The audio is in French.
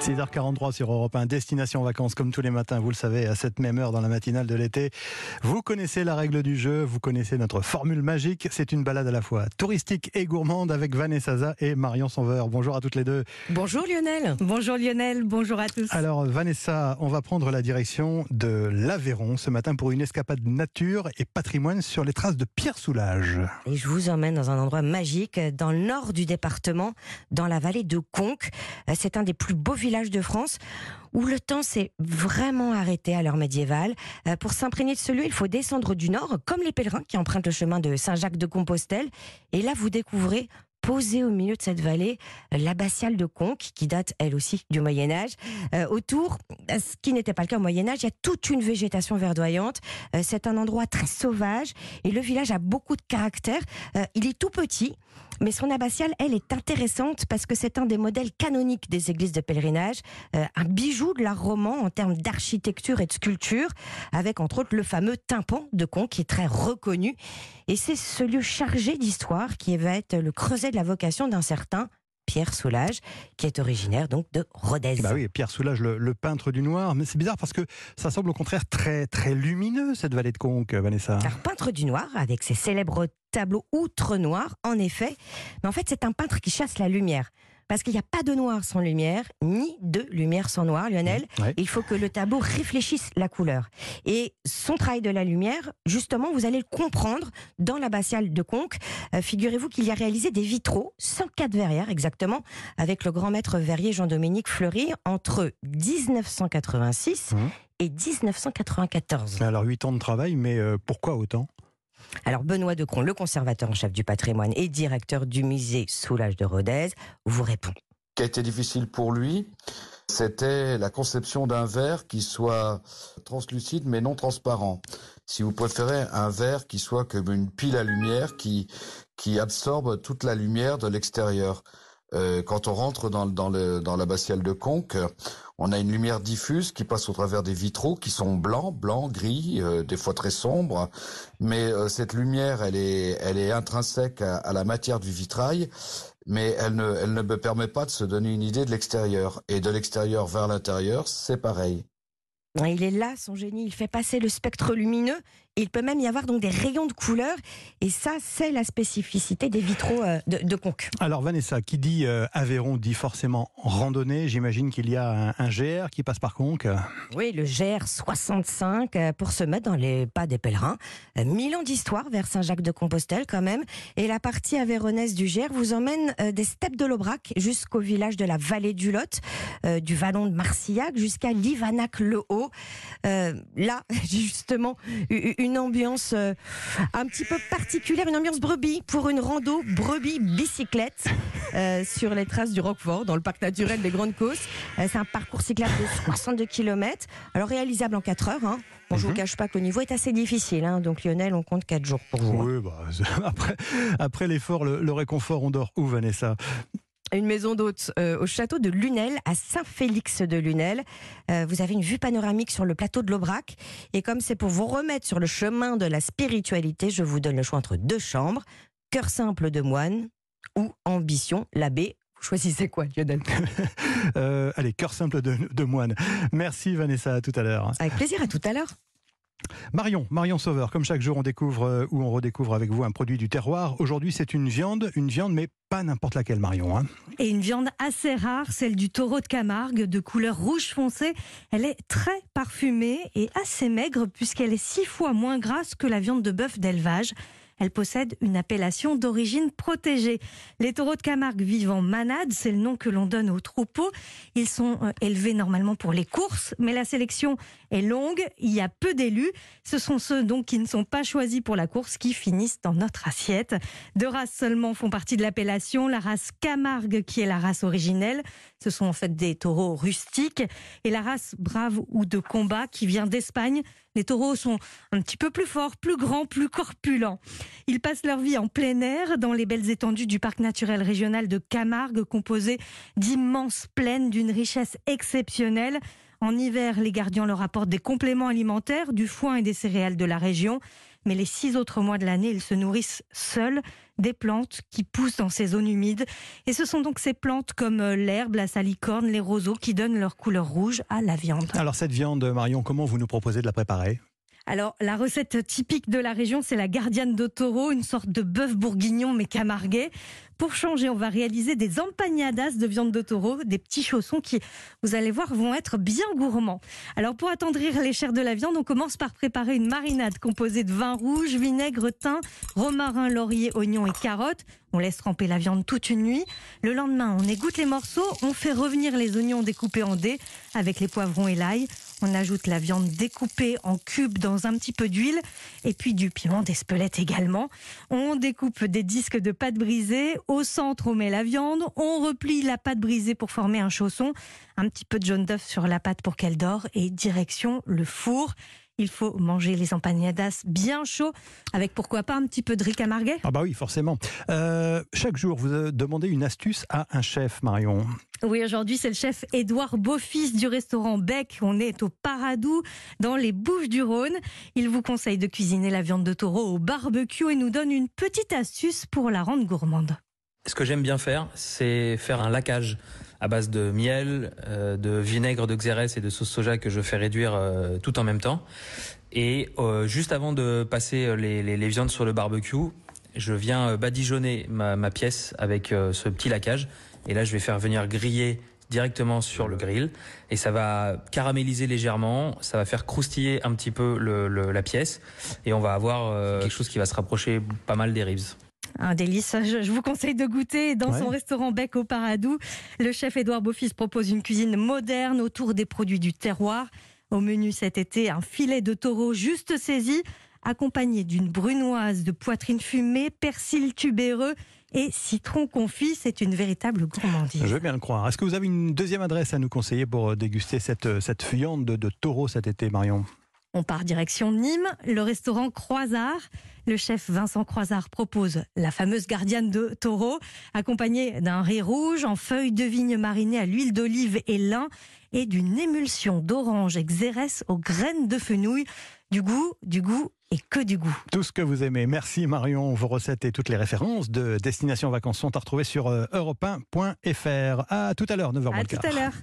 6h43 sur Europe 1, destination vacances comme tous les matins, vous le savez, à cette même heure dans la matinale de l'été. Vous connaissez la règle du jeu, vous connaissez notre formule magique, c'est une balade à la fois touristique et gourmande avec Vanessa Zaza et Marion Sauveur. Bonjour à toutes les deux. Bonjour Lionel. Bonjour Lionel, bonjour à tous. Alors Vanessa, on va prendre la direction de l'Aveyron ce matin pour une escapade nature et patrimoine sur les traces de Pierre Soulages. Et je vous emmène dans un endroit magique dans le nord du département, dans la vallée de Conques. C'est un des plus beaux villages de France où le temps s'est vraiment arrêté à l'heure médiévale. Euh, pour s'imprégner de ce lieu, il faut descendre du nord, comme les pèlerins qui empruntent le chemin de Saint-Jacques-de-Compostelle. Et là, vous découvrez posée au milieu de cette vallée, l'abbatiale de Conques, qui date elle aussi du Moyen Âge. Euh, autour, ce qui n'était pas le cas au Moyen Âge, il y a toute une végétation verdoyante. Euh, c'est un endroit très sauvage et le village a beaucoup de caractère. il est tout petit. Mais son abbatiale, elle, est intéressante parce que c'est un des modèles canoniques des églises de pèlerinage, euh, un bijou de l'art roman en termes d'architecture et de sculpture, avec entre autres le fameux tympan de Con qui est très reconnu. Et c'est ce lieu chargé d'histoire qui va être le creuset de la vocation d'un certain Pierre Soulages, qui est originaire donc de Rodez. Bah oui, Pierre Soulages, le, peintre du noir. Mais c'est bizarre parce que ça semble au contraire très très lumineux cette vallée de Conques, Vanessa. Alors peintre du noir avec ses célèbres tableaux outre noirs, en effet. Mais en fait, c'est un peintre qui chasse la lumière parce qu'il n'y a pas de noir sans lumière, ni de lumière sans noir, Lionel. Mmh, Il faut que le tableau réfléchisse la couleur. Et son travail de la lumière, justement, vous allez le comprendre dans l'abbatiale de Conques. Euh, figurez-vous qu'il y a réalisé des vitraux, 104 verrières exactement, avec le grand maître verrier Jean-Dominique Fleury entre 1986 mmh. et 1994. Alors 8 ans de travail, mais euh, pourquoi autant? Alors Benoît Decron, le conservateur en chef du patrimoine et directeur du musée Soulage de Rodez, vous répond. Ce qui a été difficile pour lui, c'était la conception d'un verre qui soit translucide mais non transparent. Si vous préférez un verre qui soit comme une pile à lumière qui, qui absorbe toute la lumière de l'extérieur. Euh, quand on rentre dans, dans, le, dans l'abbatiale de Conques, on a une lumière diffuse qui passe au travers des vitraux qui sont blancs, blancs, gris, euh, des fois très sombres. Mais euh, cette lumière, elle est, elle est intrinsèque à, à, la matière du vitrail, mais elle ne, elle ne me permet pas de se donner une idée de l'extérieur. Et de l'extérieur vers l'intérieur, c'est pareil. Il est là, son génie. Il fait passer le spectre lumineux il peut même y avoir donc des rayons de couleur. Et ça, c'est la spécificité des vitraux euh, de, de Conques. Alors Vanessa, qui dit euh, Aveyron dit forcément randonnée. J'imagine qu'il y a un, GR qui passe par Conques. Oui, le GR 65 euh, pour se mettre dans les pas des pèlerins. Mille ans d'histoire vers Saint-Jacques-de-Compostelle quand même. Et la partie avéronnaise du GR vous emmène des steppes de l'Aubrac jusqu'au village de la vallée du Lot, du vallon de Marcillac jusqu'à Livanac-le-Haut. là, justement, une une ambiance euh, un petit peu particulière, une ambiance brebis pour une rando brebis bicyclette euh, sur les traces du Roquefort dans le parc naturel des Grandes Causses. Euh, c'est un parcours cyclable de 62 km, alors réalisable en 4 heures. Hein. Bon, Je ne vous mhm. cache pas que le niveau est assez difficile, hein. donc Lionel, on compte 4 jours pour vous. Hein. Oui, bah, après, après l'effort, le, le réconfort, on dort où, Vanessa? Une maison d'hôte euh, au château de Lunel, à Saint-Félix de Lunel. Euh, vous avez une vue panoramique sur le plateau de l'Aubrac. Et comme c'est pour vous remettre sur le chemin de la spiritualité, je vous donne le choix entre deux chambres, cœur simple de moine ou ambition l'abbé. Vous choisissez quoi, Lionel euh, Allez, cœur simple de, de moine. Merci Vanessa, à tout à l'heure. Avec plaisir, à tout à l'heure. Marion, Marion Sauveur, comme chaque jour on découvre euh, ou on redécouvre avec vous un produit du terroir. Aujourd'hui c'est une viande, une viande mais pas n'importe laquelle Marion. Hein. Et une viande assez rare, celle du taureau de Camargue, de couleur rouge foncé. Elle est très parfumée et assez maigre puisqu'elle est six fois moins grasse que la viande de bœuf d'élevage. Elle possède une appellation d'origine protégée. Les taureaux de Camargue vivent en manade, c'est le nom que l'on donne aux troupeaux. Ils sont euh, élevés normalement pour les courses, mais la sélection est longue, il y a peu d'élus. Ce sont ceux donc qui ne sont pas choisis pour la course qui finissent dans notre assiette. Deux races seulement font partie de l'appellation, la race Camargue qui est la race originelle. Ce sont en fait des taureaux rustiques et la race brave ou de combat qui vient d'Espagne. Les taureaux sont un petit peu plus forts, plus grands, plus corpulents. Ils passent leur vie en plein air dans les belles étendues du parc naturel régional de Camargue, composé d'immenses plaines d'une richesse exceptionnelle. En hiver, les gardiens leur apportent des compléments alimentaires, du foin et des céréales de la région. Mais les six autres mois de l'année, ils se nourrissent seuls des plantes qui poussent dans ces zones humides. Et ce sont donc ces plantes comme euh, l'herbe, la salicorne, les roseaux qui donnent leur couleur rouge à la viande. Alors cette viande, Marion, comment vous nous proposez de la préparer? Alors, la recette typique de la région, c'est la gardiane de taureau, une sorte de bœuf bourguignon mais camarguais. Pour changer, on va réaliser des empanadas de viande de taureau, des petits chaussons qui, vous allez voir, vont être bien gourmands. Alors, pour attendrir les chairs de la viande, on commence par préparer une marinade composée de vin rouge, vinaigre, thym, romarin, laurier, oignon et carottes. On laisse tremper la viande toute une nuit. Le lendemain, on égoutte les morceaux, on fait revenir les oignons découpés en dés avec les poivrons et l'ail. On ajoute la viande découpée en cubes dans un petit peu d'huile et puis du piment d'Espelette également. On découpe des disques de pâte brisée. Au centre, on met la viande. On replie la pâte brisée pour former un chausson. Un petit peu de jaune d'œuf sur la pâte pour qu'elle dore et direction le four. Il faut manger les empanadas bien chauds, avec pourquoi pas un petit peu de riz camarguais Ah bah oui, forcément. Euh, chaque jour, vous demandez une astuce à un chef, Marion. Oui, aujourd'hui, c'est le chef Édouard Beaufils du restaurant Bec. On est au Paradou, dans les Bouches du Rhône. Il vous conseille de cuisiner la viande de taureau au barbecue et nous donne une petite astuce pour la rendre gourmande. Ce que j'aime bien faire, c'est faire un laquage à base de miel, euh, de vinaigre de xérès et de sauce soja que je fais réduire euh, tout en même temps. Et euh, juste avant de passer les, les, les, viandes sur le barbecue, je viens badigeonner ma, ma pièce avec ce petit laquage. Et là, je vais faire venir griller directement sur le grill et ça va caraméliser légèrement, ça va faire croustiller un petit peu le, le, la pièce et on va avoir euh, quelque chose qui va se rapprocher pas mal des ribs. Un délice. Je, vous conseille de goûter dans ouais. son restaurant Bec au Paradou. Le chef Édouard Beaufils propose une cuisine moderne autour des produits du terroir. Au menu cet été, un filet de taureau juste saisi, accompagné d'une brunoise de poitrine fumée, persil tubéreux et citron confit. C'est une véritable gourmandise. Je veux bien le croire. Est-ce que vous avez une deuxième adresse à nous conseiller pour déguster cette, cette viande de, de taureau cet été, Marion? On part direction Nîmes, le restaurant Croisard. Le chef Vincent Croisard propose la fameuse gardienne de taureau, accompagnée d'un riz rouge en feuilles de vigne marinées à l'huile d'olive et lin et d'une émulsion d'orange et xérès aux graines de fenouil. Du goût, du goût et que du goût. Tout ce que vous aimez. Merci Marion. Vos recettes et toutes les références de Destination Vacances sont à retrouver sur europe1.fr. À tout à l'heure, 9h À tout à l'heure.